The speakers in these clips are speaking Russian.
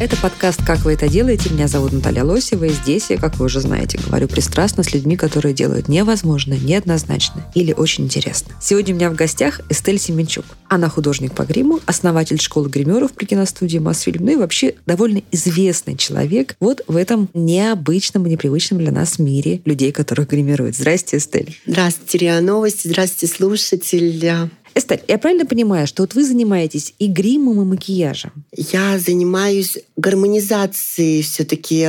Это подкаст «Как вы это делаете?». Меня зовут Наталья Лосева, и здесь я, как вы уже знаете, говорю пристрастно с людьми, которые делают невозможно, неоднозначно или очень интересно. Сегодня у меня в гостях Эстель Семенчук. Она художник по гриму, основатель школы гримеров при киностудии «Мосфильм», ну и вообще довольно известный человек вот в этом необычном и непривычном для нас мире людей, которых гримируют. Здрасте, Эстель. Здравствуйте, РИА Новости. Здравствуйте, слушатели. Эстель, я правильно понимаю, что вот вы занимаетесь и гримом, и макияжем? Я занимаюсь гармонизацией все-таки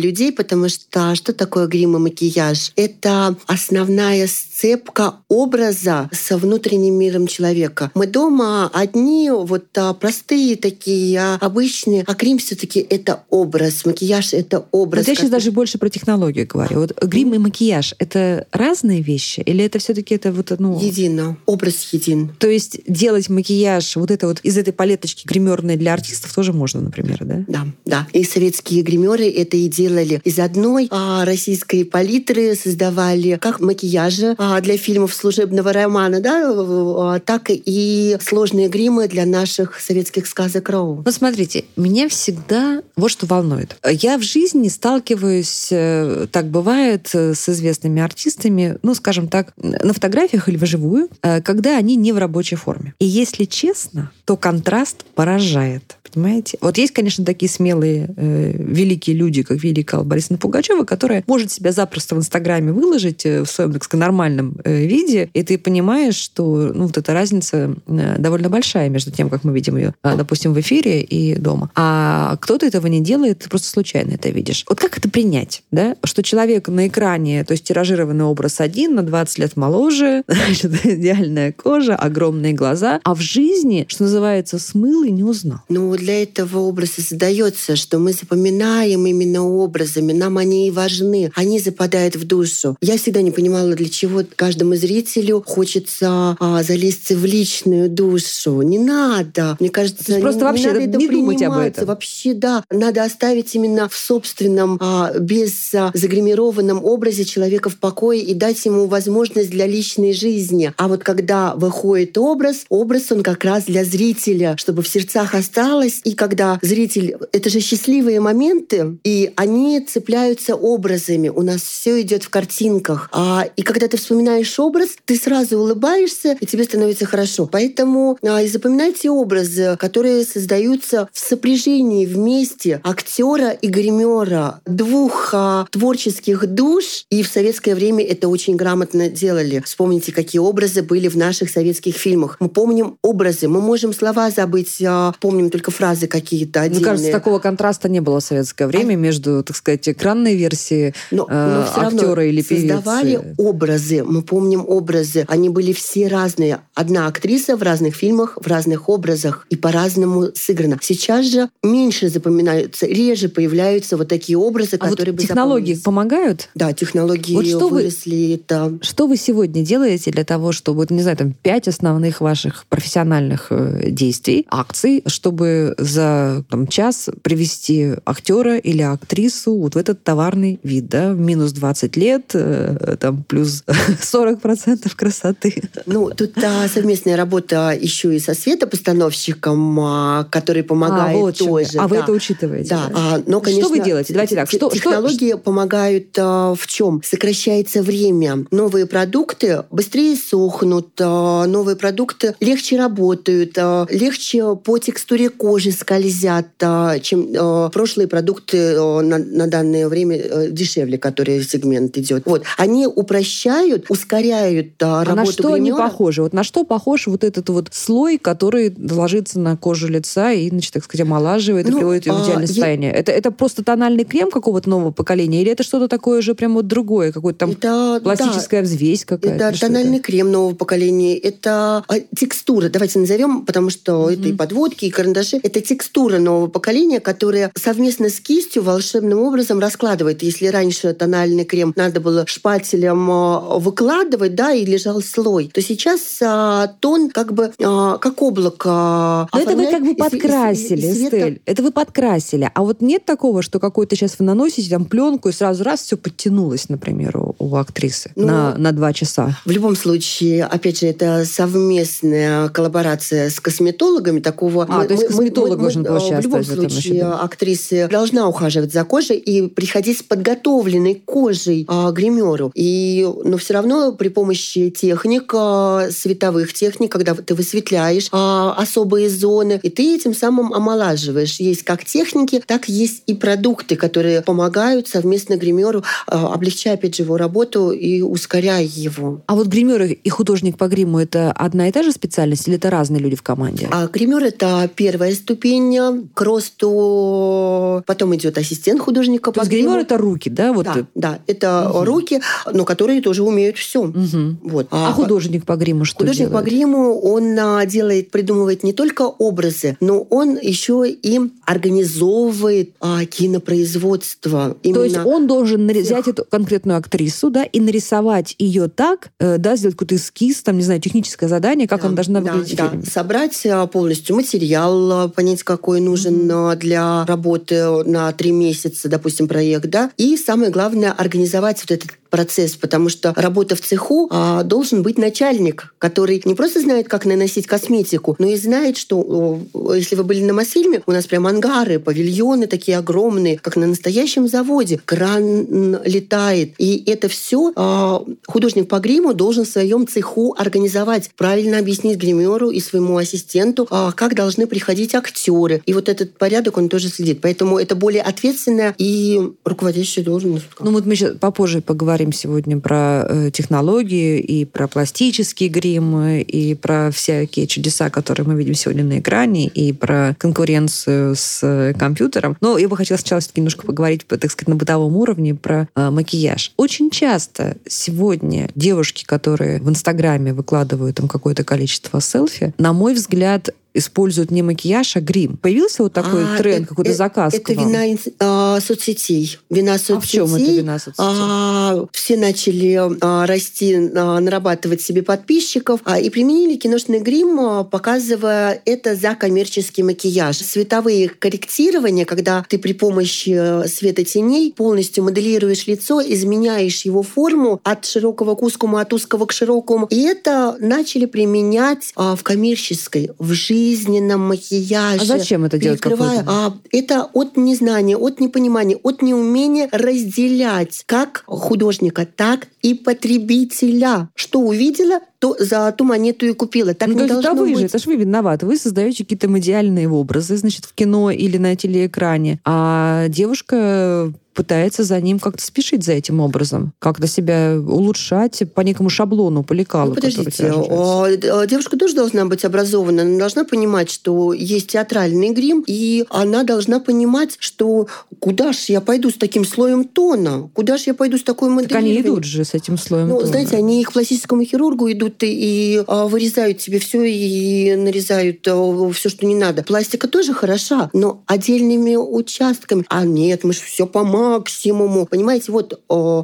людей, потому что что такое грим и макияж? Это основная сцепка образа со внутренним миром человека. Мы дома одни, вот а, простые такие, а, обычные, а грим все-таки это образ, макияж это образ. Вот я сейчас даже больше про технологию говорю. Вот грим и макияж — это разные вещи? Или это все таки это вот, ну... Едино, образ един. То есть делать макияж вот это вот из этой палеточки гримерной для артистов тоже можно, например, да? Да, да. И советские гримеры это и делали из одной а, российской палитры, создавали как макияжи а, для фильмов служебного романа, да, а, так и сложные гримы для наших советских сказок Роу. Ну, смотрите, меня всегда вот что волнует. Я в жизни сталкиваюсь, э, так бывает, э, с известными артистами, ну, скажем так, на фотографиях или вживую, э, когда они не в рабочей форме. И если честно, то контраст поражает. Понимаете? Вот есть, конечно, такие смелые, э, великие люди, как великая Борисовна Пугачева, которая может себя запросто в Инстаграме выложить э, в своем, так сказать, нормальном э, виде, и ты понимаешь, что ну, вот эта разница э, довольно большая между тем, как мы видим ее, э, допустим, в эфире и дома. А кто-то этого не делает, ты просто случайно это видишь. Вот как это принять, да? Что человек на экране, то есть тиражированный образ один, на 20 лет моложе, идеальная кожа, огромные глаза, а в жизни, что называется, смыл и не узнал. Но для этого образ и создается, что мы запоминаем именно образами, нам они и важны, они западают в душу. Я всегда не понимала, для чего каждому зрителю хочется а, залезть в личную душу. Не надо. Мне кажется, есть просто не, вообще не надо это не думать об этом. Вообще, да. Надо оставить именно в собственном, а, без а, загримированном образе человека в покое и дать ему возможность для личной жизни. А вот когда выходит образ, образ он как раз для зрителя, чтобы в сердцах осталось. И когда зритель... Это же счастливые моменты, и они цепляются образами. У нас все идет в картинках. А, и когда ты вспоминаешь образ, ты сразу улыбаешься, и тебе становится хорошо. Поэтому а, и запоминайте образы, которые создаются в сопряжении вместе актера и гримера двух а, творческих душ. И в советское время это очень грамотно делали. Вспомните, какие образы были в наших советских фильмах. Мы помним образы, мы можем слова забыть, а, помним только фразы какие-то Мне отдельные. кажется, такого контраста не было в советское время между, так сказать, экранной версией Но, э, но актера или певицы. создавали образы. Мы помним образы. Они были все разные. Одна актриса в разных фильмах, в разных образах и по-разному сыграна. Сейчас же меньше запоминаются, реже появляются вот такие образы, А вот которые бы технологии запомнились. помогают? Да, технологии Вот что вы- выросли. Это Что вы сегодня делаете для того, чтобы, вот, не знаю, там, пять основных ваших профессиональных э, действий, акций, чтобы за там, час привести актера или актрису вот в этот товарный вид, да, минус 20 лет, э, там, плюс 40% красоты. Ну, тут а, совместная работа еще и со светопостановщиком, а, который помогает а, вот тоже. А вы да. это учитываете? Да, а, но, конечно, что вы делаете? Давайте так. Что, что, технологии помогают а, в чем? Сокращается время. Новые продукты быстрее сохнут, а, новые продукты легче работают, а, легче по текстуре кожи скользят, а, чем а, прошлые продукты а, на, на данное время а, дешевле, который сегмент идет. Вот. Они упрощают, ускоряют а, А работу на что они гримера. похожи? Вот на что похож вот этот вот слой, который ложится на кожу лица и, значит, так сказать, омолаживает и Ну, приводит ее в а, идеальное я- состояние? Это, это просто тональный крем какого-то нового поколения? Или это что-то такое же прям вот другое? Какое-то там Это, да, пластическая взвесь какая-то? Это тональный крем нового поколения, это а, текстура, давайте назовем, потому что mm-hmm. это и подводки, и карандаши. Это текстура нового поколения, которая совместно с кистью волшебным образом раскладывает. Если раньше тональный крем надо было шпателем а, выкладывать, да, и лежал слой, то сейчас а, тон как бы а, как облако. Но это вы как бы подкрасили, из Стель. Это вы подкрасили. А вот нет такого, что какой-то сейчас вы наносите там пленку и сразу раз все подтянулось, например, у, у актрисы ну, на, на два часа? В любом случае, опять же, это совместная коллаборация с косметологами такого. А, мы, то есть косметолог мы, должен мы, В любом случае, актриса должна ухаживать за кожей и приходить с подготовленной кожей а, гримеру. И, но все равно при помощи техник, а, световых техник, когда ты высветляешь а, особые зоны, и ты этим самым омолаживаешь. Есть как техники, так есть и продукты, которые помогают совместно гримеру, а, облегчая, опять же, его работу и ускоряя его. А вот гример и художник по гриму — это одна и та же специальность или это разные люди в команде? А гример — это первая ступень к росту. Потом идет ассистент художника То гриму. гример — это руки, да? Вот. Да, да, это угу. руки, но которые тоже умеют все. Угу. Вот. А, а художник по гриму что Художник делает? по гриму, он а, делает, придумывает не только образы, но он еще и организовывает а, кинопроизводство. Именно То есть он должен взять эту конкретную актрису, да, и нарисовать ее так, э, да, сделать какой-то эскиз, там, не знаю, техническое задание, как да, она должна выглядеть да. Да. Собрать а, полностью материал, понять, какой нужен mm-hmm. для работы на три месяца, допустим, проект, да, и самое главное организовать вот этот процесс, потому что работа в цеху а, должен быть начальник, который не просто знает, как наносить косметику, но и знает, что если вы были на Мосфильме, у нас прям ангары, павильоны такие огромные, как на настоящем заводе. Кран летает. И это все а, художник по гриму должен в своем цеху организовать, правильно объяснить гримеру и своему ассистенту, а, как должны приходить актеры. И вот этот порядок он тоже следит. Поэтому это более ответственная и руководящая должность. Ну вот мы сейчас попозже поговорим поговорим сегодня про э, технологии и про пластический грим, и про всякие чудеса, которые мы видим сегодня на экране, и про конкуренцию с э, компьютером. Но я бы хотела сначала все-таки немножко поговорить, так сказать, на бытовом уровне про э, макияж. Очень часто сегодня девушки, которые в Инстаграме выкладывают там какое-то количество селфи, на мой взгляд, используют не макияж, а грим. Появился вот такой а, тренд, это, какой-то заказ? Это вина а, соцсетей. Вина соцсетей. А в чем это вина соцсетей? А, все начали а, расти, а, нарабатывать себе подписчиков а, и применили киношный грим, а, показывая это за коммерческий макияж. Световые корректирования, когда ты при помощи э, света теней полностью моделируешь лицо, изменяешь его форму от широкого к узкому, от узкого к широкому. И это начали применять а, в коммерческой, в жизни жизненном макияже. А зачем это делать? А, это от незнания, от непонимания, от неумения разделять как художника, так и потребителя. Что увидела, то за ту монету и купила. Так ну, не то должно это вы быть. же, это же вы виноваты. Вы создаете какие-то медиальные образы, значит, в кино или на телеэкране. А девушка пытается за ним как-то спешить за этим образом, как-то себя улучшать по некому шаблону, по лекалу. Ну, подождите, а, девушка тоже должна быть образована, она должна понимать, что есть театральный грим, и она должна понимать, что куда ж я пойду с таким слоем тона, куда ж я пойду с такой моделью. Так они идут же с этим слоем ну, тона. Знаете, они к пластическому хирургу идут и а, вырезают себе все и нарезают а, все, что не надо. Пластика тоже хороша, но отдельными участками. А нет, мы же все помазали максимуму. Понимаете, вот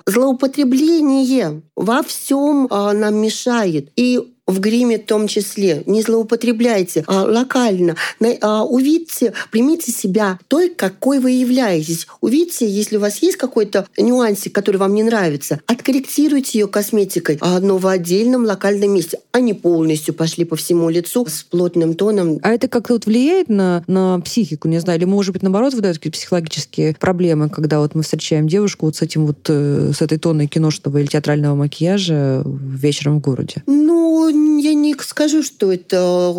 злоупотребление во всем а, нам мешает. И в гриме в том числе. Не злоупотребляйте а, локально. А, увидьте, примите себя той, какой вы являетесь. Увидьте, если у вас есть какой-то нюансик, который вам не нравится, откорректируйте ее косметикой, а, но в отдельном локальном месте, а не полностью пошли по всему лицу с плотным тоном. А это как-то вот влияет на, на психику, не знаю, или может быть наоборот выдают какие-то психологические проблемы, когда вот мы встречаем девушку вот с этим вот, э, с этой тоной киношного или театрального макияжа вечером в городе? Ну, я не скажу, что это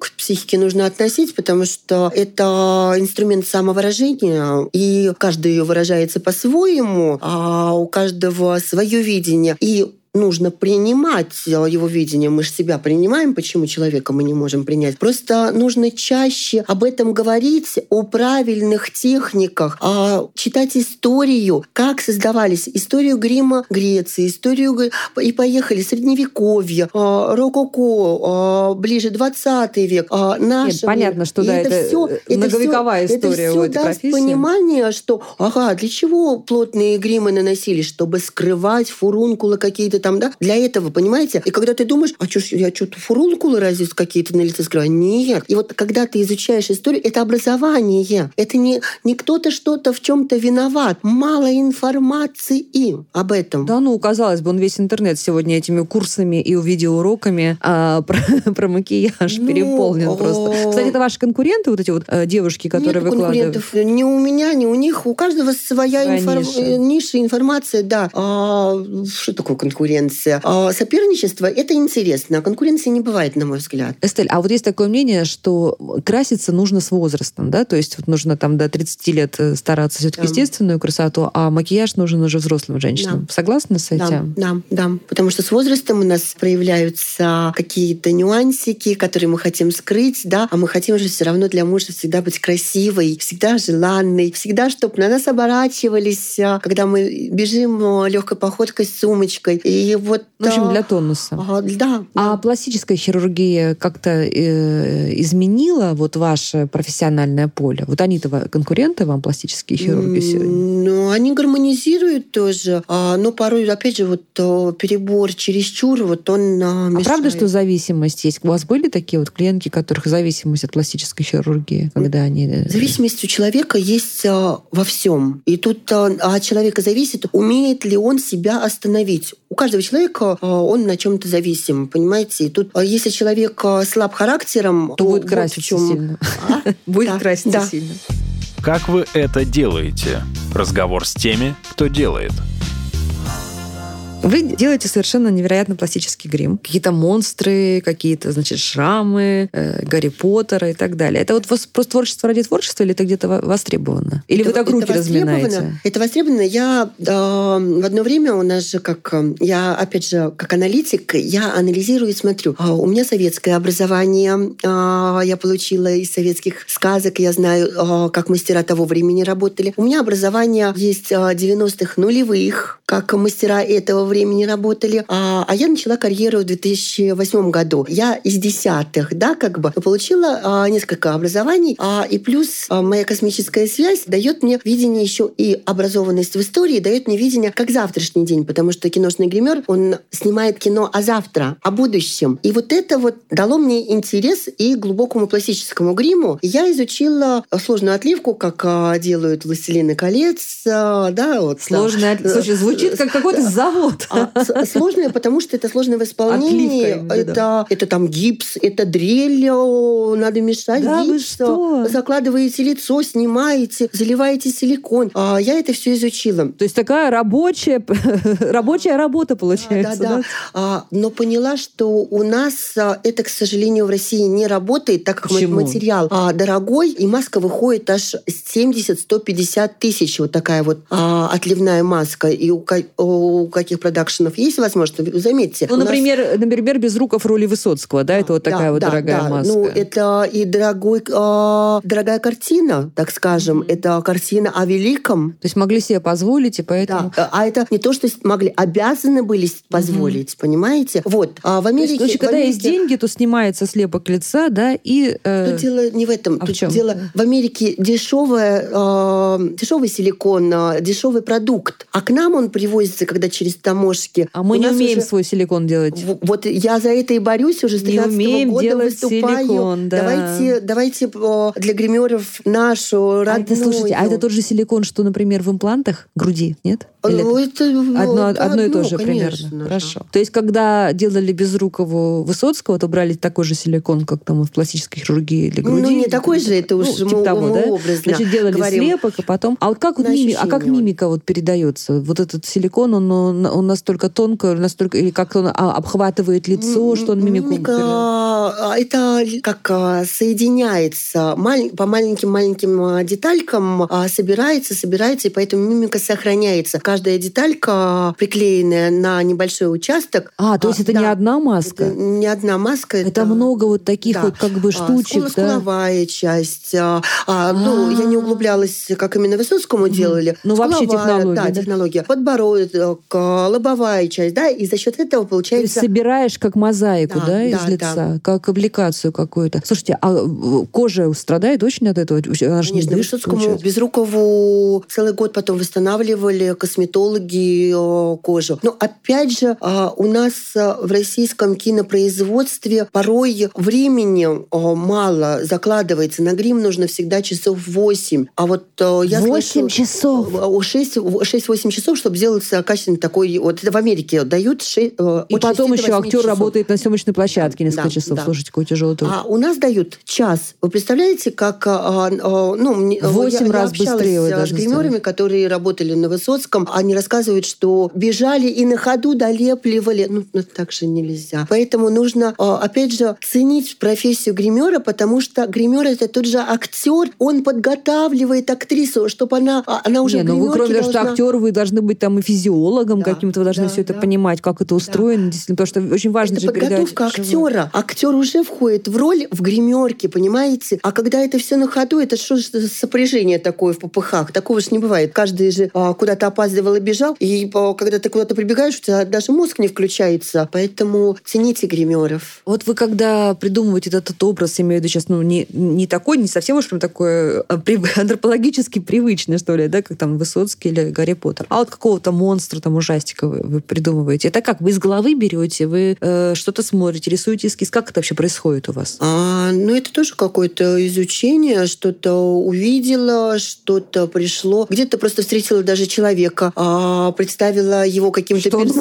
к психике нужно относить, потому что это инструмент самовыражения, и каждый выражается по-своему, а у каждого свое видение. И нужно принимать его видение. Мы же себя принимаем, почему человека мы не можем принять. Просто нужно чаще об этом говорить, о правильных техниках, а читать историю, как создавались историю грима Греции, историю и поехали средневековье, а, рококо, а, ближе 20 век, а, наш Нет, понятно, что да, это, это, все, многовековая это история это все у этой даст профессии. понимание, что, ага, для чего плотные гримы наносили, чтобы скрывать фурункулы какие-то там, да? Для этого, понимаете? И когда ты думаешь, а что я что-то фурункулы разве какие-то на лице скрываю? Нет. И вот когда ты изучаешь историю, это образование. Это не, не кто-то что-то в чем-то виноват. Мало информации об этом. Да ну, казалось бы, он весь интернет сегодня этими курсами и видеоуроками а, про, про макияж ну, переполнен просто. Кстати, это ваши конкуренты, вот эти вот э, девушки, которые Нет выкладывают? конкурентов. Ни у меня, ни у них. У каждого своя, своя инфор... ниша. Э, ниша, информация, да. А, что такое конкуренция? А, соперничество – это интересно, а конкуренции не бывает, на мой взгляд. Эстель, а вот есть такое мнение, что краситься нужно с возрастом, да? То есть вот нужно там до 30 лет э, стараться все-таки да. естественную красоту, а макияж нужен уже взрослым женщинам. Да. Согласны с этим? Да, да, да. Потому что с возрастом у нас проявляются какие-то нюансики, которые мы хотим скрыть, да, а мы хотим же все равно для мужа всегда быть красивой, всегда желанной, всегда, чтобы на нас оборачивались, а, когда мы бежим а, легкой походкой с сумочкой. И вот в общем, для тонуса. А, да. А пластическая хирургия как-то э, изменила вот ваше профессиональное поле? Вот они-то конкуренты вам, пластические хирурги сегодня? Ну, они гармонизируют тоже, а, но порой, опять же, вот перебор чересчур, вот он а, мешает. А правда, что зависимость есть? У вас были такие вот клиентки, у которых зависимость от пластической хирургии, когда они... Э, зависимость у человека есть а, во всем. И тут а, от человека зависит, умеет ли он себя остановить. У каждого человека он на чем-то зависим, понимаете? И тут, если человек слаб характером, то, то будет краситься вот сильно. Будет краситься сильно. Как вы это делаете? Разговор с теми, кто делает – вы делаете совершенно невероятно пластический грим. Какие-то монстры, какие-то, значит, шрамы, э, Гарри Поттера и так далее. Это вот просто творчество ради творчества или это где-то востребовано? Или это, вы так руки это разминаете? Это востребовано. Я э, в одно время у нас же как... Э, я, опять же, как аналитик, я анализирую и смотрю. Э, у меня советское образование. Э, я получила из советских сказок. Я знаю, э, как мастера того времени работали. У меня образование есть 90-х нулевых, как мастера этого времени работали. А, а я начала карьеру в 2008 году. Я из десятых, да, как бы получила а, несколько образований, а, и плюс а, моя космическая связь дает мне видение еще и образованность в истории, дает мне видение как завтрашний день, потому что киношный гример, он снимает кино о завтра, о будущем. И вот это вот дало мне интерес и глубокому пластическому гриму. Я изучила сложную отливку, как а, делают «Властелины колец», а, да, вот. Сложная, да. слушай, звучит как какой-то завод. А, сложное, потому что это сложное в исполнении. Отливка, это, да. это там гипс, это дрель, надо мешать да, гипс. Вы что? Закладываете лицо, снимаете, заливаете силикон. А я это все изучила. То есть такая рабочая, рабочая работа получается. Да, да, да. А, но поняла, что у нас а, это, к сожалению, в России не работает, так как Почему? материал а, дорогой, и маска выходит аж 70-150 тысяч. Вот такая вот а, отливная маска. И у, у каких продакшенов есть возможность, заметьте. Ну, например, нас... например, без руков роли Высоцкого, да, это вот такая да, вот да, дорогая да. маска. Ну, это и дорогой, э, дорогая картина, так скажем, mm-hmm. это картина о великом. То есть могли себе позволить, и поэтому... Да. А это не то, что могли, обязаны были позволить, mm-hmm. понимаете? Вот. А в Америке... То есть, когда Америке... есть деньги, то снимается слепок лица, да, и... Э... Тут дело не в этом. А Тут в чем? дело в Америке дешевое, э, дешевый силикон, э, дешевый продукт. А к нам он привозится, когда через таможки. А мы не умеем уже... свой силикон делать. Вот я за это и борюсь уже с 13 не умеем года делать выступаю. Силикон, да. Давайте, давайте для гримеров нашу родную. А это, слушайте, а это тот же силикон, что, например, в имплантах груди, нет? Или ну, это, одно, это одно и то же конечно, примерно. Хорошо. То есть, когда делали Безрукову Высоцкого, то брали такой же силикон, как там в пластической хирургии для груди. Ну, не такой же, это уж ну, типа того, да? образно Значит, делали говорим. слепок, а потом... А вот как, вот мими... а как мимика вот передается? Вот этот силикон, он, он, он настолько тонко, настолько или как он а, обхватывает лицо, что он мимику... Мимика, а, это как а, соединяется по маленьким-маленьким деталькам, собирается, собирается, и поэтому мимика сохраняется. Каждая деталька, приклеенная на небольшой участок... А, то есть это да, не одна маска? Это не одна маска. Это, это много вот таких да. вот как бы штучек, а, да? Скуловая часть. А, ну, я не углублялась, как именно Высоцкому делали. Ну, вообще технология. Да, технология. Подбородок, лобовая часть, да, и за счет этого получается... Ты собираешь как мозаику, да, да из да, лица, да. как аппликацию какую-то. Слушайте, а кожа страдает очень от этого? Она же Конечно, Высоцкому Безрукову целый год потом восстанавливали косметологи кожу. Но опять же, а, у нас в российском кинопроизводстве порой времени мало закладывается. На грим нужно всегда часов 8. А вот я 8 часов? 6-8 часов, чтобы сделать качественный такой... Вот это в Америке дают 6, И потом еще актер часов. работает на съемочной площадке несколько да, часов. Да. Слушайте, какой тяжелый труд. А у нас дают час. Вы представляете, как... А, а, ну, 8 я, раз я быстрее вы с гримерами, которые работали на Высоцком. Они рассказывают, что бежали и на ходу долепливали. Ну, ну так же нельзя. Поэтому нужно, а, опять же, ценить профессию гримера, потому что гример это тот же актер. Он подготавливает актрису, чтобы она, она уже Не, ну вы кроме того, что актер, вы должны быть там и физиологом да, каким-то, вы должны да, все это да. понимать, как это устроено, да. действительно, потому что очень важно это же подготовка актера. Актер уже входит в роль в гримерке, понимаете? А когда это все на ходу, это что же сопряжение такое в попыхах? Такого же не бывает. Каждый же а, куда-то опаздывал и бежал, и а, когда ты куда-то прибегаешь, у тебя даже мозг не включается. Поэтому цените гримеров. Вот вы когда придумываете этот, этот образ, я имею в виду сейчас, ну, не, не такой, не совсем уж прям такой а, антропологически привычный, что ли, да, как там Высоцкий или Гарри Поттер, а вот какого-то монстра, там, ужастика вы, вы придумываете. Это как? Вы из головы берете, вы э, что-то смотрите, рисуете эскиз. Как это вообще происходит у вас? А, ну, это тоже какое-то изучение, что-то увидела, что-то пришло. Где-то просто встретила даже человека, а, представила его каким-то перс...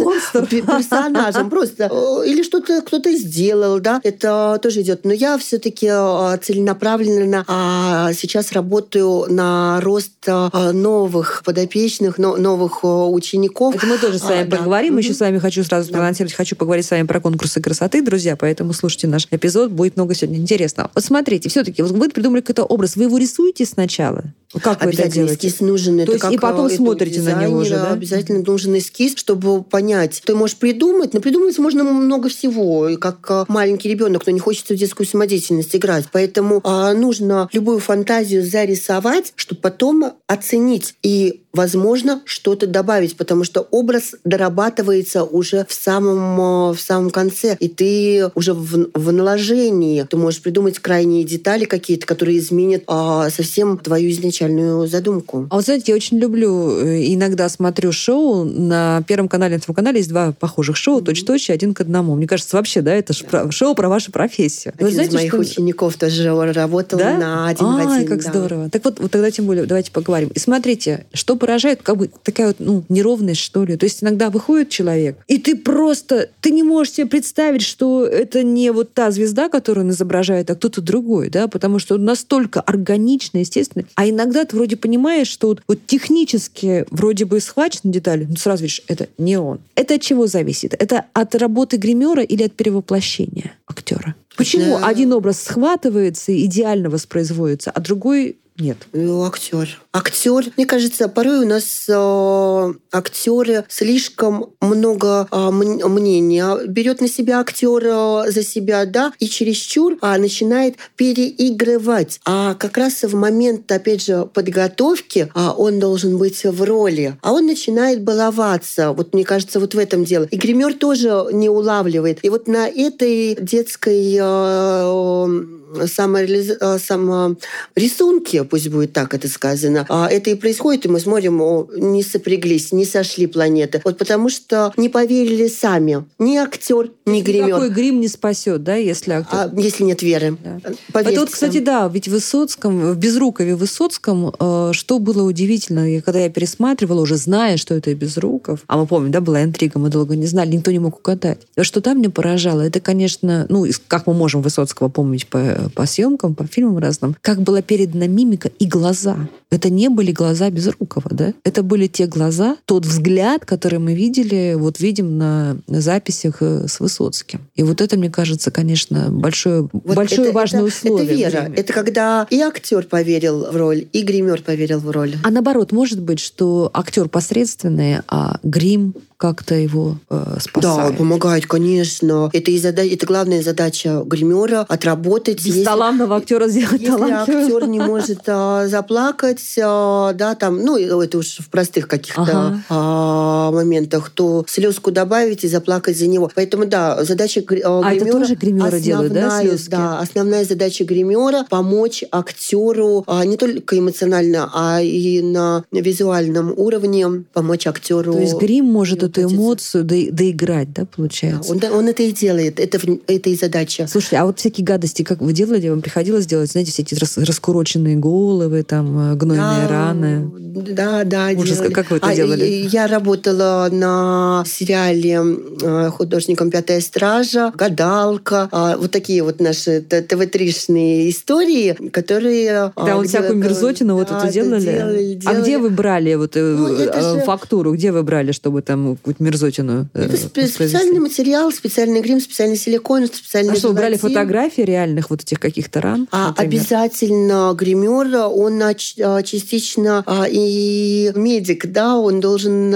персонажем просто. Или что-то кто-то сделал, да, это тоже идет. Но я все-таки а, целенаправленно а, сейчас работаю на рост а, новых подопечных, новых учеников. Это мы тоже с вами а, поговорим. Да. Еще с вами хочу сразу да. проанонсировать, хочу поговорить с вами про конкурсы красоты, друзья, поэтому слушайте наш эпизод, будет много сегодня интересного. Вот смотрите, все-таки вы придумали какой-то образ, вы его рисуете сначала? Как вы это делаете? эскиз нужен. То есть и потом смотрите на него же, да? Обязательно нужен эскиз, чтобы понять. Ты можешь придумать, но придумать можно много всего, как а, маленький ребенок, но не хочется в детскую самодеятельность играть. Поэтому а, нужно любую фантазию зарисовать, чтобы потом оценить и возможно, что-то добавить, потому что образ дорабатывается уже в самом, в самом конце, и ты уже в, в наложении. Ты можешь придумать крайние детали какие-то, которые изменят а, совсем твою изначальную задумку. А вот знаете, я очень люблю, э, иногда смотрю шоу на Первом канале, на Втором канале есть два похожих шоу, mm-hmm. точь-точь, один к одному. Мне кажется, вообще, да, это да. шоу про вашу профессию. Один Вы знаете, из моих что... учеников тоже работал да? на один а, в один. как да. здорово. Так вот, вот тогда тем более давайте поговорим. И смотрите, что поражает как бы такая вот ну, неровность, что ли. То есть иногда выходит человек, и ты просто, ты не можешь себе представить, что это не вот та звезда, которую он изображает, а кто-то другой, да, потому что он настолько органично, естественно. А иногда ты вроде понимаешь, что вот, вот технически вроде бы схвачены детали, но сразу видишь, это не он. Это от чего зависит? Это от работы гримера или от перевоплощения актера? Почему да. один образ схватывается, идеально воспроизводится, а другой нет. Ну, актер. Актер, мне кажется, порой у нас э, актеры слишком много э, мнения берет на себя актер э, за себя, да, и чересчур а, начинает переигрывать. А как раз в момент, опять же, подготовки а, он должен быть в роли, а он начинает баловаться. Вот мне кажется, вот в этом дело. И гример тоже не улавливает. И вот на этой детской э, самореализ... Э, саморисунки, пусть будет так это сказано, а это и происходит, и мы смотрим, о, не сопряглись, не сошли планеты. Вот потому что не поверили сами. Ни актер, ни гример. Никакой грим не спасет, да, если актер. А, если нет веры. Да. Это вот, кстати, да, ведь в Высоцком, в Безрукове Высоцком, э, что было удивительно, когда я пересматривала, уже зная, что это Безруков, а мы помним, да, была интрига, мы долго не знали, никто не мог угадать. Что там меня поражало, это, конечно, ну, как мы можем Высоцкого помнить по по съемкам, по фильмам разным, как была передана мимика и глаза. Это не были глаза Безрукова, да? Это были те глаза, тот взгляд, который мы видели, вот видим на записях э, с Высоцким. И вот это, мне кажется, конечно, большое, вот большое это, важное это, условие. Это вера. Это когда и актер поверил в роль, и гример поверил в роль. А наоборот, может быть, что актер посредственный, а грим как-то его э, спасает. Да, помогает, конечно. Это, и зада... это главная задача гримера отработать. Без если... талантливого актера сделать Если актер не может а, заплакать, а, да, там, ну, это уж в простых каких-то ага. а, моментах, то слезку добавить и заплакать за него. Поэтому, да, задача гримера... А это тоже гримеры делают, да, слезки? Да, основная задача гримера помочь актеру а, не только эмоционально, а и на визуальном уровне помочь актеру. То есть грим может эту эмоцию до, доиграть, да, получается? Да, он, он это и делает, это, это и задача. Слушайте, а вот всякие гадости, как вы делали, вам приходилось делать, знаете, все эти рас, раскуроченные головы, там, э, гнойные да, раны? Да, да, Ужас, делали. как вы это а, делали? Я работала на сериале э, художником «Пятая стража», «Гадалка», а, вот такие вот наши ТВ-тришные истории, которые... А, да, вот всякую мерзотину да, вот эту делали? делали, делали. А где вы брали вот ну, же... фактуру? Где вы брали, чтобы там какую-то мерзотину э, Это специальный материал, специальный грим, специальный силикон, специальный А что, вы брали фотографии реальных вот этих каких-то ран? А, обязательно гример, он а, частично а, и медик, да, он должен...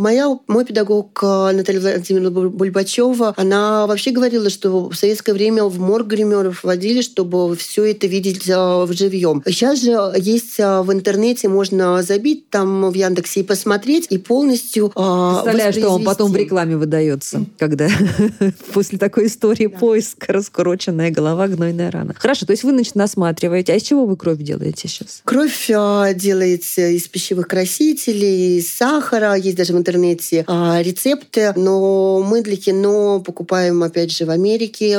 Моя, мой педагог Наталья Владимировна Бульбачева, она вообще говорила, что в советское время в морг гримеров водили, чтобы все это видеть в живьем. Сейчас же есть в интернете, можно забить там в Яндексе и посмотреть, и полностью а, Представляю, что он потом в рекламе выдается, когда после такой истории да. поиск, раскуроченная голова, гнойная рана. Хорошо, то есть вы, значит, насматриваете. А из чего вы кровь делаете сейчас? Кровь а, делается из пищевых красителей, из сахара. Есть даже в интернете а, рецепты. Но мы для кино покупаем, опять же, в Америке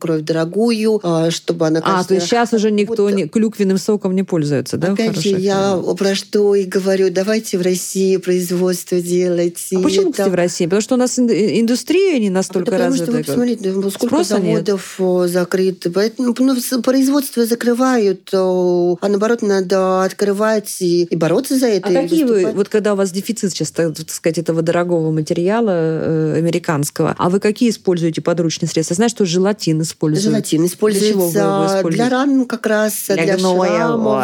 кровь дорогую, а, чтобы она... А, то есть сейчас уже никто вот, не, клюквенным соком не пользуется, да? Опять же, я про что и говорю. Давайте в России производство делать. А почему, это... кстати, в России? Потому что у нас индустрия не настолько а потому развита. Что, вы посмотрите, сколько Спроса заводов нет. закрыто. Поэтому ну, производство закрывают, а наоборот надо открывать и, и бороться за это. А какие вы, вот когда у вас дефицит сейчас, так, так сказать, этого дорогого материала э, американского, а вы какие используете подручные средства? Я знаю, что желатин используют. Желатин используется для, чего вы, для ран как раз, для, для шрамов.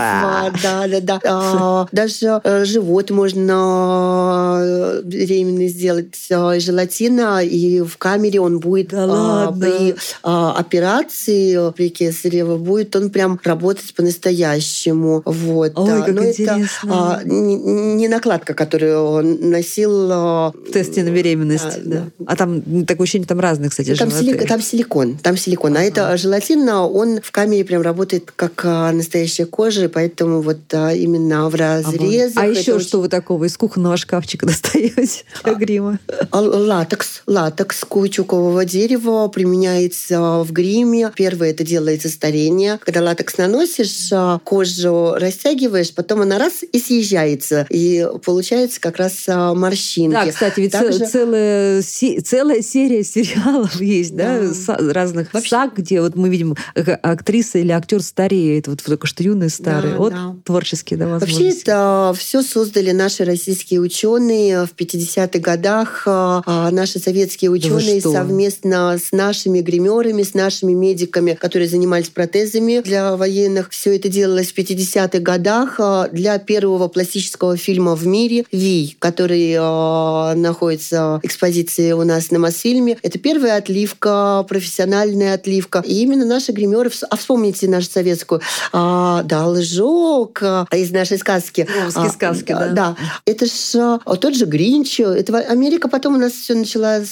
Да, да, да. А, даже э, живот можно э, беременной сделать э, желатина, и в камере он будет да ладно. при операции при кесарево будет он прям работать по-настоящему. Вот. Ой, как Но интересно. это не накладка, которую он носил. В тесте на беременность. Да, да. А там такое ощущение, там разные, кстати, там, сили, там силикон. Там силикон. А, а это желатин, он в камере прям работает как настоящая кожа, поэтому вот именно в разрезах. А еще очень... что вы такого из кухонного шкафчика достаете для грима? А, латекс. Латекс каучукового дерева применяется в гриме. Первое это делается старение. Когда латекс наносишь, а, кожу растягиваешь, потом она раз и съезжается. И получается как раз а, морщинки. Да, кстати, ведь Также... целая, целая серия сериалов есть, да, да разных Вообще... саг, где вот мы видим актриса или актер стареет, вот только что юный старый. Да, вот да. творческие да, возможности. Вообще это все создали наши российские ученые в 50-х годах. А, наши советские ученые да совместно с нашими гримерами, с нашими медиками, которые занимались протезами для военных. Все это делалось в 50-х годах а, для первого пластического фильма в мире «Ви», который э, находится в экспозиции у нас на Мосфильме. Это первая отливка, профессиональная отливка. И именно наши гримеры, а вспомните нашу советскую, э, должок из нашей сказки. Русские сказки, да. Да. Это же тот же Гринч. Это Америка потом у нас все началось,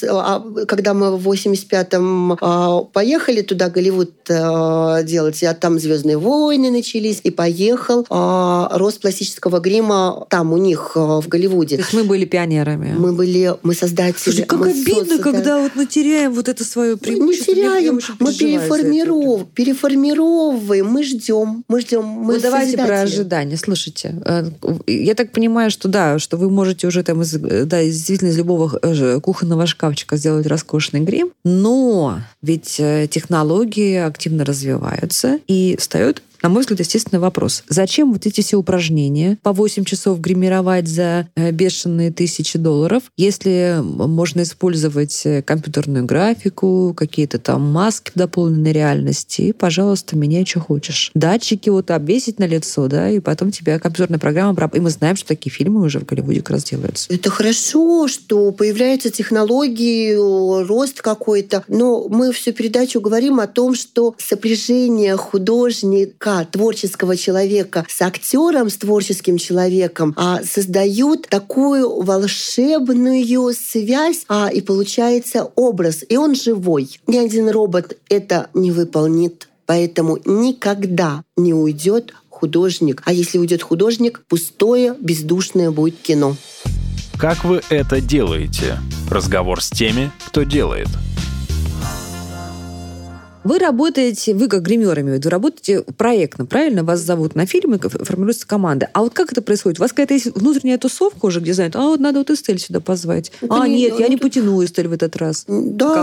когда мы в 85-м поехали туда, Голливуд делать, а там «Звездные войны» начались, и поехал рост пластического грима там у них в Голливуде. То есть мы были пионерами. Мы были, мы создатели. Слушай, как мы обидно, создали... когда вот мы теряем вот это свое преимущество. Мы теряем, мы переформиров... переформировываем, мы ждем, мы ждем. Мы ну, давайте про ожидания. Слушайте, э, я так понимаю, что да, что вы можете уже там из, да, действительно из любого э, кухонного шкафчика сделать роскошный грим, но ведь э, технологии активно развиваются и встает на мой взгляд, естественный вопрос. Зачем вот эти все упражнения по 8 часов гримировать за э, бешеные тысячи долларов, если можно использовать э, компьютерную графику, какие-то там маски в дополненной реальности, пожалуйста, меняй, что хочешь. Датчики вот обвесить на лицо, да, и потом тебя компьютерная программа... И мы знаем, что такие фильмы уже в Голливуде как раз делаются. Это хорошо, что появляются технологии, рост какой-то, но мы всю передачу говорим о том, что сопряжение художника, творческого человека с актером, с творческим человеком а, создают такую волшебную связь, а, и получается образ, и он живой. Ни один робот это не выполнит. Поэтому никогда не уйдет художник. А если уйдет художник, пустое, бездушное будет кино. Как вы это делаете? Разговор с теми, кто делает – вы работаете, вы как гримерами, вы работаете проектно, правильно? Вас зовут на фильмы, формируется команда. А вот как это происходит? У вас какая-то есть внутренняя тусовка уже, где знают, а вот надо вот Эстель сюда позвать. Ну, а, нет, ну, я не потяну Эстель в этот раз. Да,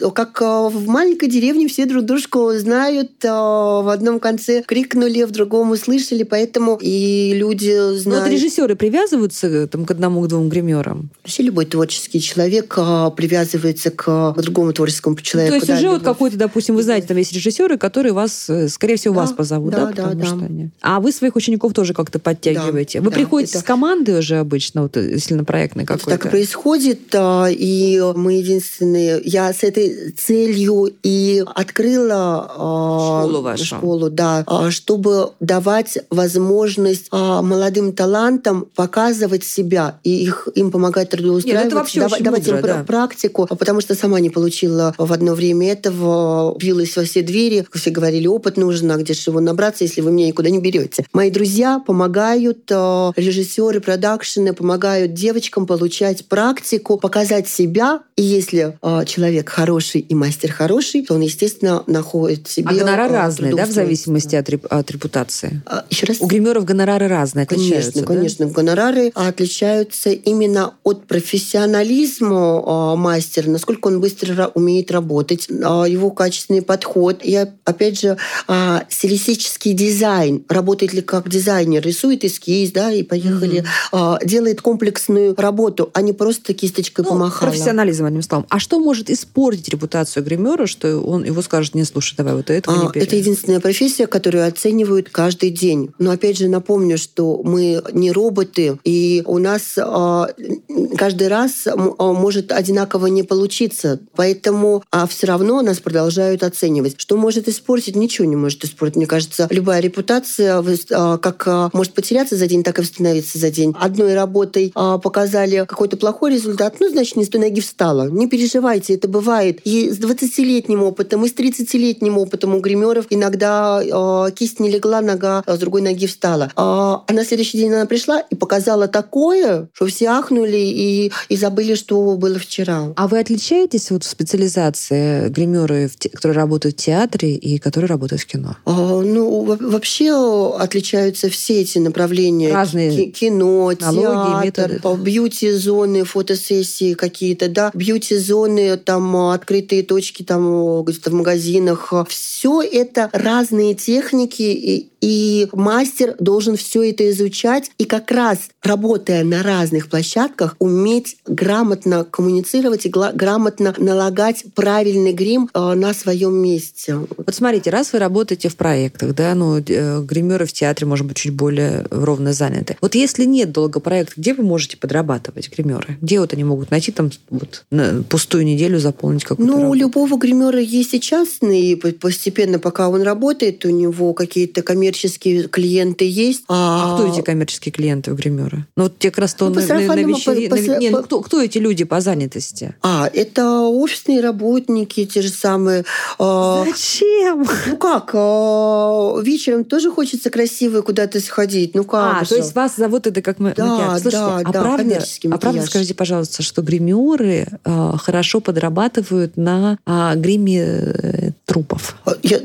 как, как а, в маленькой деревне все друг дружку знают, а, в одном конце крикнули, в другом услышали, поэтому и люди знают. Но вот режиссеры привязываются там, к одному-двум гримерам? Вообще любой творческий человек а, привязывается к другому творческому человеку. То есть уже вот какой-то, допустим, вы знаете, там есть режиссеры, которые вас, э, скорее всего, да, вас позовут, да, да, да, да. Они... А вы своих учеников тоже как-то подтягиваете. Да, вы да, приходите это... с командой уже обычно, вот, если на проектный какой-то? так и происходит, а, и мы единственные. Я с этой целью и открыла а, школу вашу. Школу, да, а, чтобы давать возможность молодым талантам показывать себя и их, им помогать трудоустраиваться, Нет, это вообще давать, давать мудро, им да. практику, потому что сама не получила в одно время этого билась во все двери. Все говорили, опыт нужен, а где же его набраться, если вы меня никуда не берете. Мои друзья помогают, э, режиссеры, продакшены помогают девочкам получать практику, показать себя. И если э, человек хороший и мастер хороший, то он, естественно, находит себе... А гонорары э, разные, да, в зависимости от, реп- от репутации? А, еще раз? У гримеров гонорары разные, отличаются, Конечно, да? конечно. Гонорары отличаются именно от профессионализма мастера, насколько он быстро умеет работать, его его качественный подход. И опять же, а, стилистический дизайн. Работает ли как дизайнер? Рисует эскиз, да, и поехали. Mm-hmm. Делает комплексную работу, а не просто кисточкой ну, помахала. Профессионализм, одним словом. А что может испортить репутацию гримера, что он его скажет, не слушай, давай вот этого а, не бери. Это единственная профессия, которую оценивают каждый день. Но опять же напомню, что мы не роботы, и у нас а, каждый раз а, может одинаково не получиться. Поэтому а все равно нас продолжают оценивать. Что может испортить? Ничего не может испортить. Мне кажется, любая репутация а, как а, может потеряться за день, так и восстановиться за день. Одной работой а, показали какой-то плохой результат, ну, значит, не с той ноги встала. Не переживайте, это бывает. И с 20-летним опытом, и с 30-летним опытом у гримеров иногда кисть не легла, нога с другой ноги встала. А на следующий день она пришла и показала такое, что все ахнули и, и забыли, что было вчера. А вы отличаетесь вот в специализации гримеры которые, которые работают в театре и которые работают в кино? А, ну, вообще отличаются все эти направления. Разные кино, театр, методы. бьюти-зоны, фотосессии какие-то, да, бьюти-зоны, там открытые точки там где-то в магазинах. Все это разные техники и, и мастер должен все это изучать и как раз работая на разных площадках уметь грамотно коммуницировать и грамотно налагать правильный грим на своем месте. Вот смотрите, раз вы работаете в проектах, да, ну, э, гримеры в театре, может быть, чуть более ровно заняты. Вот если нет долго проекта, где вы можете подрабатывать гримеры? Где вот они могут найти там вот на пустую неделю заполнить какую-то Ну, работу? у любого гримера есть и частные, и постепенно, пока он работает, у него какие-то коммерческие клиенты есть. А, а кто эти коммерческие клиенты у гримера? Ну, вот те как раз то ну, на, на, на, вечери... по, по, на... Не, ну, кто, кто эти люди по занятости? А, это офисные работники, те же самые. А, Зачем? Ну как, а, вечером тоже хочется красиво куда-то сходить. Ну как А, же? то есть вас зовут это как мы... Да, Слушайте, да, а да, правда, а правда скажите, пожалуйста, что гримеры а, хорошо подрабатывают на а, гриме э, трупов? Я,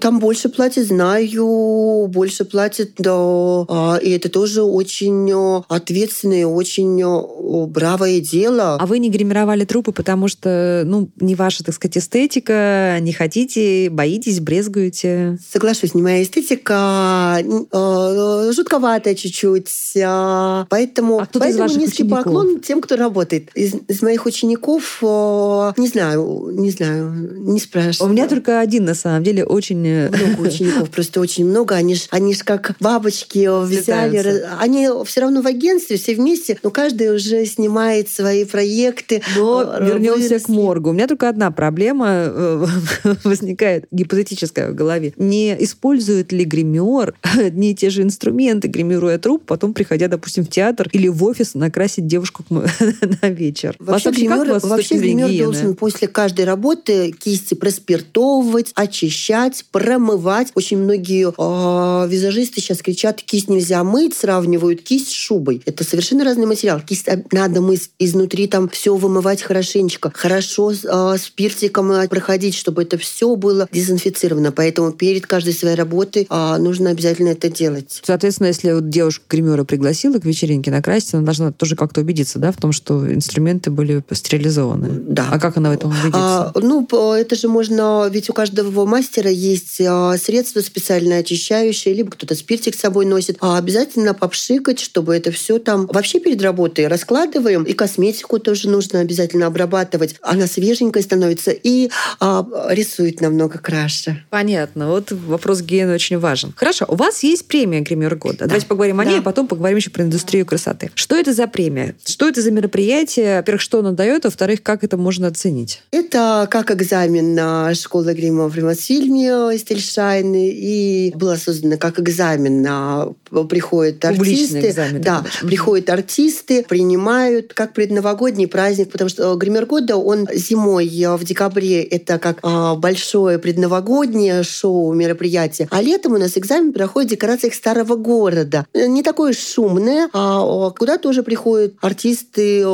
там больше платят, знаю, больше платят, да. И это тоже очень ответственное, очень бравое дело. А вы не гримировали трупы, потому что, ну, не ваша, так сказать, эстетика, не хотите, боитесь, брезгуете? Соглашусь, не моя эстетика, э, жутковатая чуть-чуть. Поэтому, а поэтому из низкий учеников? поклон тем, кто работает. Из, из моих учеников, не знаю, не знаю, не спрашиваю. У меня только один, на самом деле, очень... Э, много учеников, просто очень много. Они ж, они ж как бабочки взяли. Они все равно в агентстве все вместе, но каждый уже снимает свои проекты. Но вернемся к моргу. У меня только одна проблема э, возникает, гипотетическая в голове. Не использует ли гример одни и те же инструменты, гримируя труп, потом приходя, допустим, в театр или в офис накрасить девушку на вечер? Вообще, гример, вообще гример должен после каждой работы кисти проспиртовывать, очищать, промывать. Очень многие э, визажисты сейчас кричат, кисть нельзя мыть, сравнивают кисть с шубой. Это совершенно разный материал. Кисть надо мыть изнутри, там все вымывать хорошенечко, хорошо э, спиртиком проходить, чтобы это все было дезинфицировано. Поэтому перед каждой своей работой э, нужно обязательно это делать. Соответственно, если вот девушка гримера пригласила к вечеринке накрасить, она должна тоже как-то убедиться, да, в том, что инструменты были стерилизованы. Да. А как она в этом убедится? А, ну, это же можно, ведь у каждого мастера есть а, средства специально очищающие, либо кто-то спиртик с собой носит. А обязательно попшикать, чтобы это все там... Вообще перед работой раскладываем, и косметику тоже нужно обязательно обрабатывать. Она свеженькая становится и а, рисует намного краше. Понятно. Вот вопрос гигиены очень важен. Хорошо. У вас есть премия «Гример года». Да. Давайте поговорим о ней, да. а потом поговорим еще про индустрию красоты. Что это за премия? Что это за мероприятие? Во-первых, что она дает? Во-вторых, как это можно оценить? Это как экзамен на школу грима в Римасфильме Стильшайны. И было создано как экзамен на приходят артисты. Экзамен, да, приходят артисты, принимают как предновогодний праздник, потому что гример года, он зимой в декабре это как э, большое предновогоднее шоу, мероприятие, а летом у нас экзамен проходит в декорациях старого города. Не такое шумное, а куда тоже приходят артисты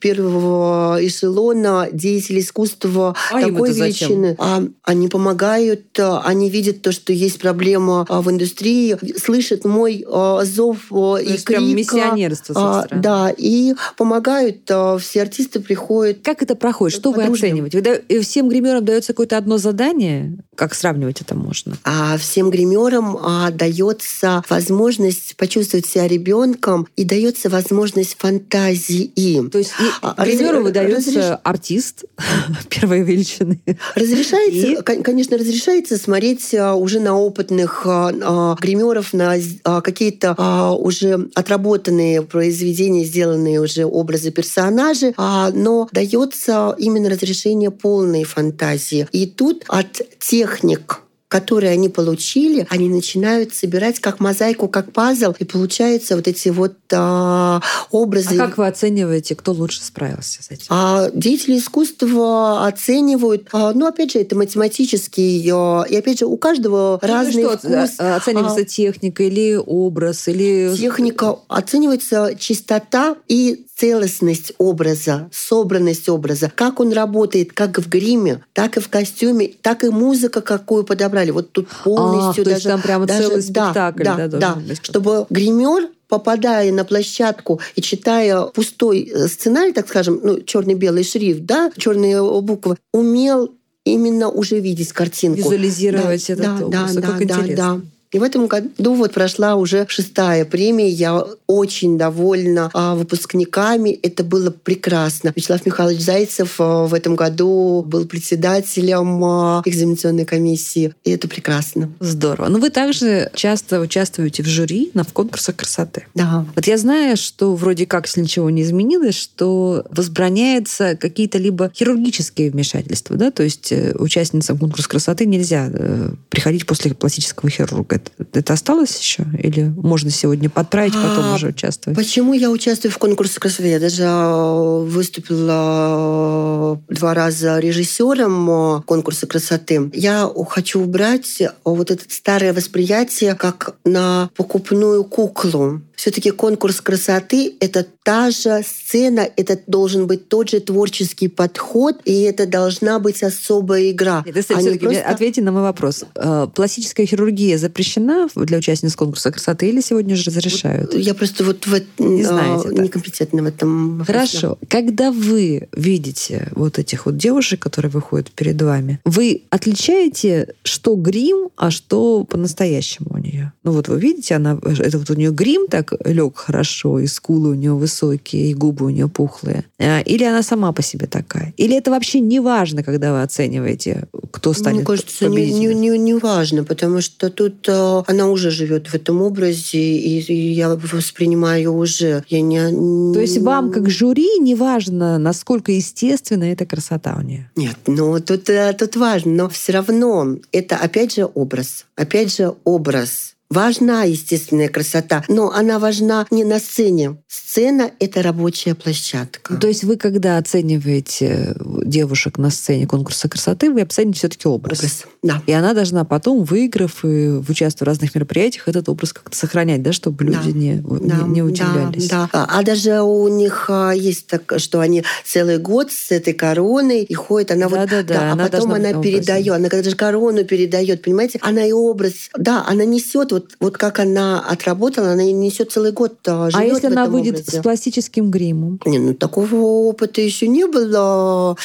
первого эшелона, деятели искусства а такой величины. А, они помогают, они видят то, что есть проблема в индустрии, слышат мой зов то и крик. Прям миссионерство. Да, и помогают, все артисты приходят. Как это проходит? Что вы оцениваете? Вы, всем гримерам дается какое-то одно задание? Как сравнивать это можно? А всем гримерам а, дается возможность почувствовать себя ребенком и дается возможность фантазии. То есть а, гримеру выдается разреш... артист первой величины. Разрешается, и... конечно, разрешается смотреть а, уже на опытных а, гримеров, на какие-то уже отработанные произведения, сделанные уже образы персонажей, но дается именно разрешение полной фантазии. И тут от техник которые они получили, они начинают собирать как мозаику, как пазл, и получаются вот эти вот а, образы. А как вы оцениваете, кто лучше справился с этим? А, деятели искусства оценивают, а, ну, опять же, это математический, а, и опять же, у каждого ну, разный что, вкус. А, оценивается а, техника или образ, или... Техника, оценивается чистота и целостность образа, собранность образа, как он работает как в гриме, так и в костюме, так и музыка, какую подобрали. Вот тут полностью а, даже... То есть там прямо даже, целый спектакль. Да, да, да, да чтобы гример попадая на площадку и читая пустой э, сценарий, так скажем, ну, черно-белый шрифт, да, черные буквы, умел именно уже видеть картинку. Визуализировать да, этот да, образ. Да, как да, интересно. да, да. И в этом году вот прошла уже шестая премия. Я очень довольна а, выпускниками. Это было прекрасно. Вячеслав Михайлович Зайцев а, в этом году был председателем а, экзаменационной комиссии. И это прекрасно. Здорово. Но вы также часто участвуете в жюри на в конкурсах красоты. Да. Вот я знаю, что вроде как, если ничего не изменилось, что возбраняется какие-то либо хирургические вмешательства, да, то есть э, участницам конкурса красоты нельзя э, приходить после пластического хирурга это, это осталось еще? Или можно сегодня подправить, потом а, уже участвовать? Почему я участвую в конкурсе красоты? Я даже э, выступила э, два раза режиссером э, конкурса красоты. Я хочу убрать вот это старое восприятие как на покупную куклу. Все-таки конкурс красоты — это та же сцена, это должен быть тот же творческий подход, и это должна быть особая игра. Нет, если а просто... ответьте на мой вопрос. Э, пластическая хирургия запрещена для участниц конкурса красоты или сегодня уже разрешают? Я просто вот в, не а, знаете, некомпетентна в этом. Вопросе. Хорошо. Когда вы видите вот этих вот девушек, которые выходят перед вами, вы отличаете, что грим, а что по-настоящему у нее? Ну вот вы видите, она, это вот у нее грим так лег хорошо, и скулы у нее высокие, и губы у нее пухлые. А, или она сама по себе такая? Или это вообще не важно, когда вы оцениваете, кто станет Мне кажется, не, не, не, не важно, потому что тут э, она уже живет в этом образе, и, и я воспринимаю уже. Я не, То есть вам, как жюри, не важно, насколько естественна эта красота у нее? Нет, ну тут, э, тут важно, но все равно это опять же образ. Опять же образ Важна естественная красота, но она важна не на сцене. Сцена — это рабочая площадка. То есть вы, когда оцениваете девушек на сцене конкурса красоты, вы оцените все таки образ. Образ, да. И она должна потом, выиграв и участвуя в разных мероприятиях, этот образ как-то сохранять, да, чтобы люди да. Не, да. не, не удивлялись. Да, да. А даже у них а, есть так, что они целый год с этой короной и ходят, она да, вот, да, да, да, а потом она передает, она когда же корону передает, понимаете, она и образ, да, она несет вот вот, как она отработала, она несет целый год А если она выйдет образе. с пластическим гримом? Не, ну такого опыта еще не было.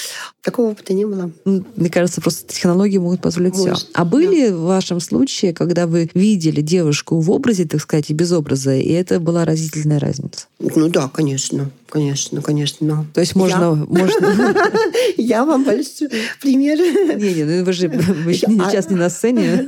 Такого опыта не было. Мне кажется, просто технологии могут позволить Может, все. А были да. в вашем случае, когда вы видели девушку в образе, так сказать, и без образа, и это была разительная разница? Ну да, конечно. Конечно, конечно. То есть можно... Я, можно... я вам большой пример. Не-не, ну вы же вы сейчас не на сцене,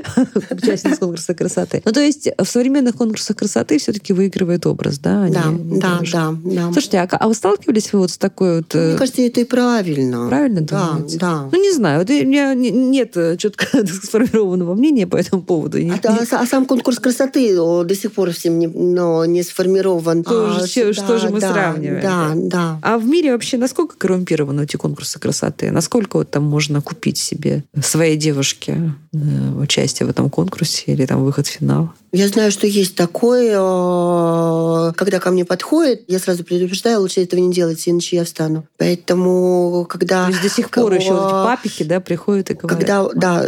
участница конкурса красоты. Ну, то есть в современных конкурсах красоты все-таки выигрывает образ, да? Да, да, да, да. Слушайте, а, а вы сталкивались вы вот с такой вот... Мне кажется, это и правильно. Правильно Да, да. Ну, не знаю, вот у меня нет четко сформированного мнения по этому поводу. А, а, а сам конкурс красоты до сих пор всем не, но не сформирован. А, что, же мы да, сравниваем? Да, да. А в мире вообще насколько коррумпированы эти конкурсы красоты? Насколько вот там можно купить себе своей девушке э, участие в этом конкурсе или там выход в финал? Я знаю, что есть такое, э, когда ко мне подходит, я сразу предупреждаю, лучше этого не делать, иначе я встану. Поэтому, когда... То есть до сих пор еще вот эти папики, да, приходят и говорят. Когда, да,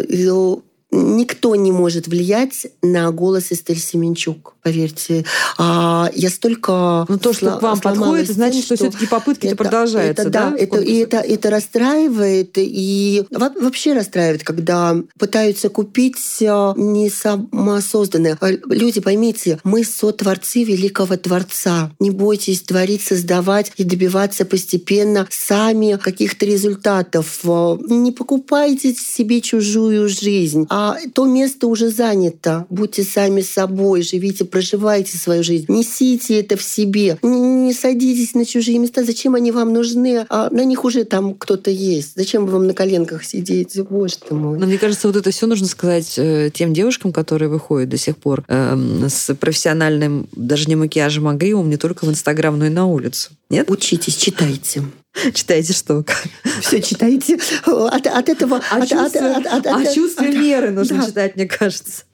никто не может влиять на голос Эстель Семенчук, поверьте. А я столько... Ну, то, что к вам подходит, тем, значит, что, что все-таки попытки-то продолжаются, это, да? да это, и это, это расстраивает, и вообще расстраивает, когда пытаются купить а, не самосозданное. А, люди, поймите, мы сотворцы великого Творца. Не бойтесь творить, создавать и добиваться постепенно сами каких-то результатов. А, не покупайте себе чужую жизнь, а а то место уже занято. Будьте сами собой, живите, проживайте свою жизнь. Несите это в себе. Не, не садитесь на чужие места. Зачем они вам нужны? А на них уже там кто-то есть. Зачем вам на коленках сидеть? Боже ты мой. Но мне кажется, вот это все нужно сказать э, тем девушкам, которые выходят до сих пор э, с профессиональным, даже не макияжем, а гримом, не только в Инстаграм, но и на улицу. Нет? Учитесь, читайте. Читайте что? Все читайте. От, от этого... О от, чувстве, от, от, от, о чувстве от, меры нужно да. читать, мне кажется.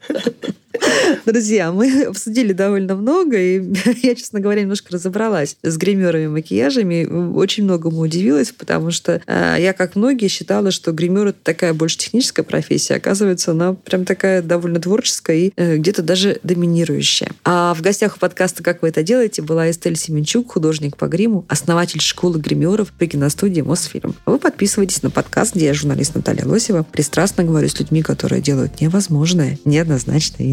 Друзья, мы обсудили довольно много, и я, честно говоря, немножко разобралась с гримерами, макияжами. Очень многому удивилась, потому что э, я, как многие, считала, что гример — это такая больше техническая профессия. Оказывается, она прям такая довольно творческая и э, где-то даже доминирующая. А в гостях у подкаста «Как вы это делаете» была Эстель Семенчук, художник по гриму, основатель школы гримеров при киностудии «Мосфильм». Вы подписывайтесь на подкаст, где я, журналист Наталья Лосева, пристрастно говорю с людьми, которые делают невозможное, неоднозначное и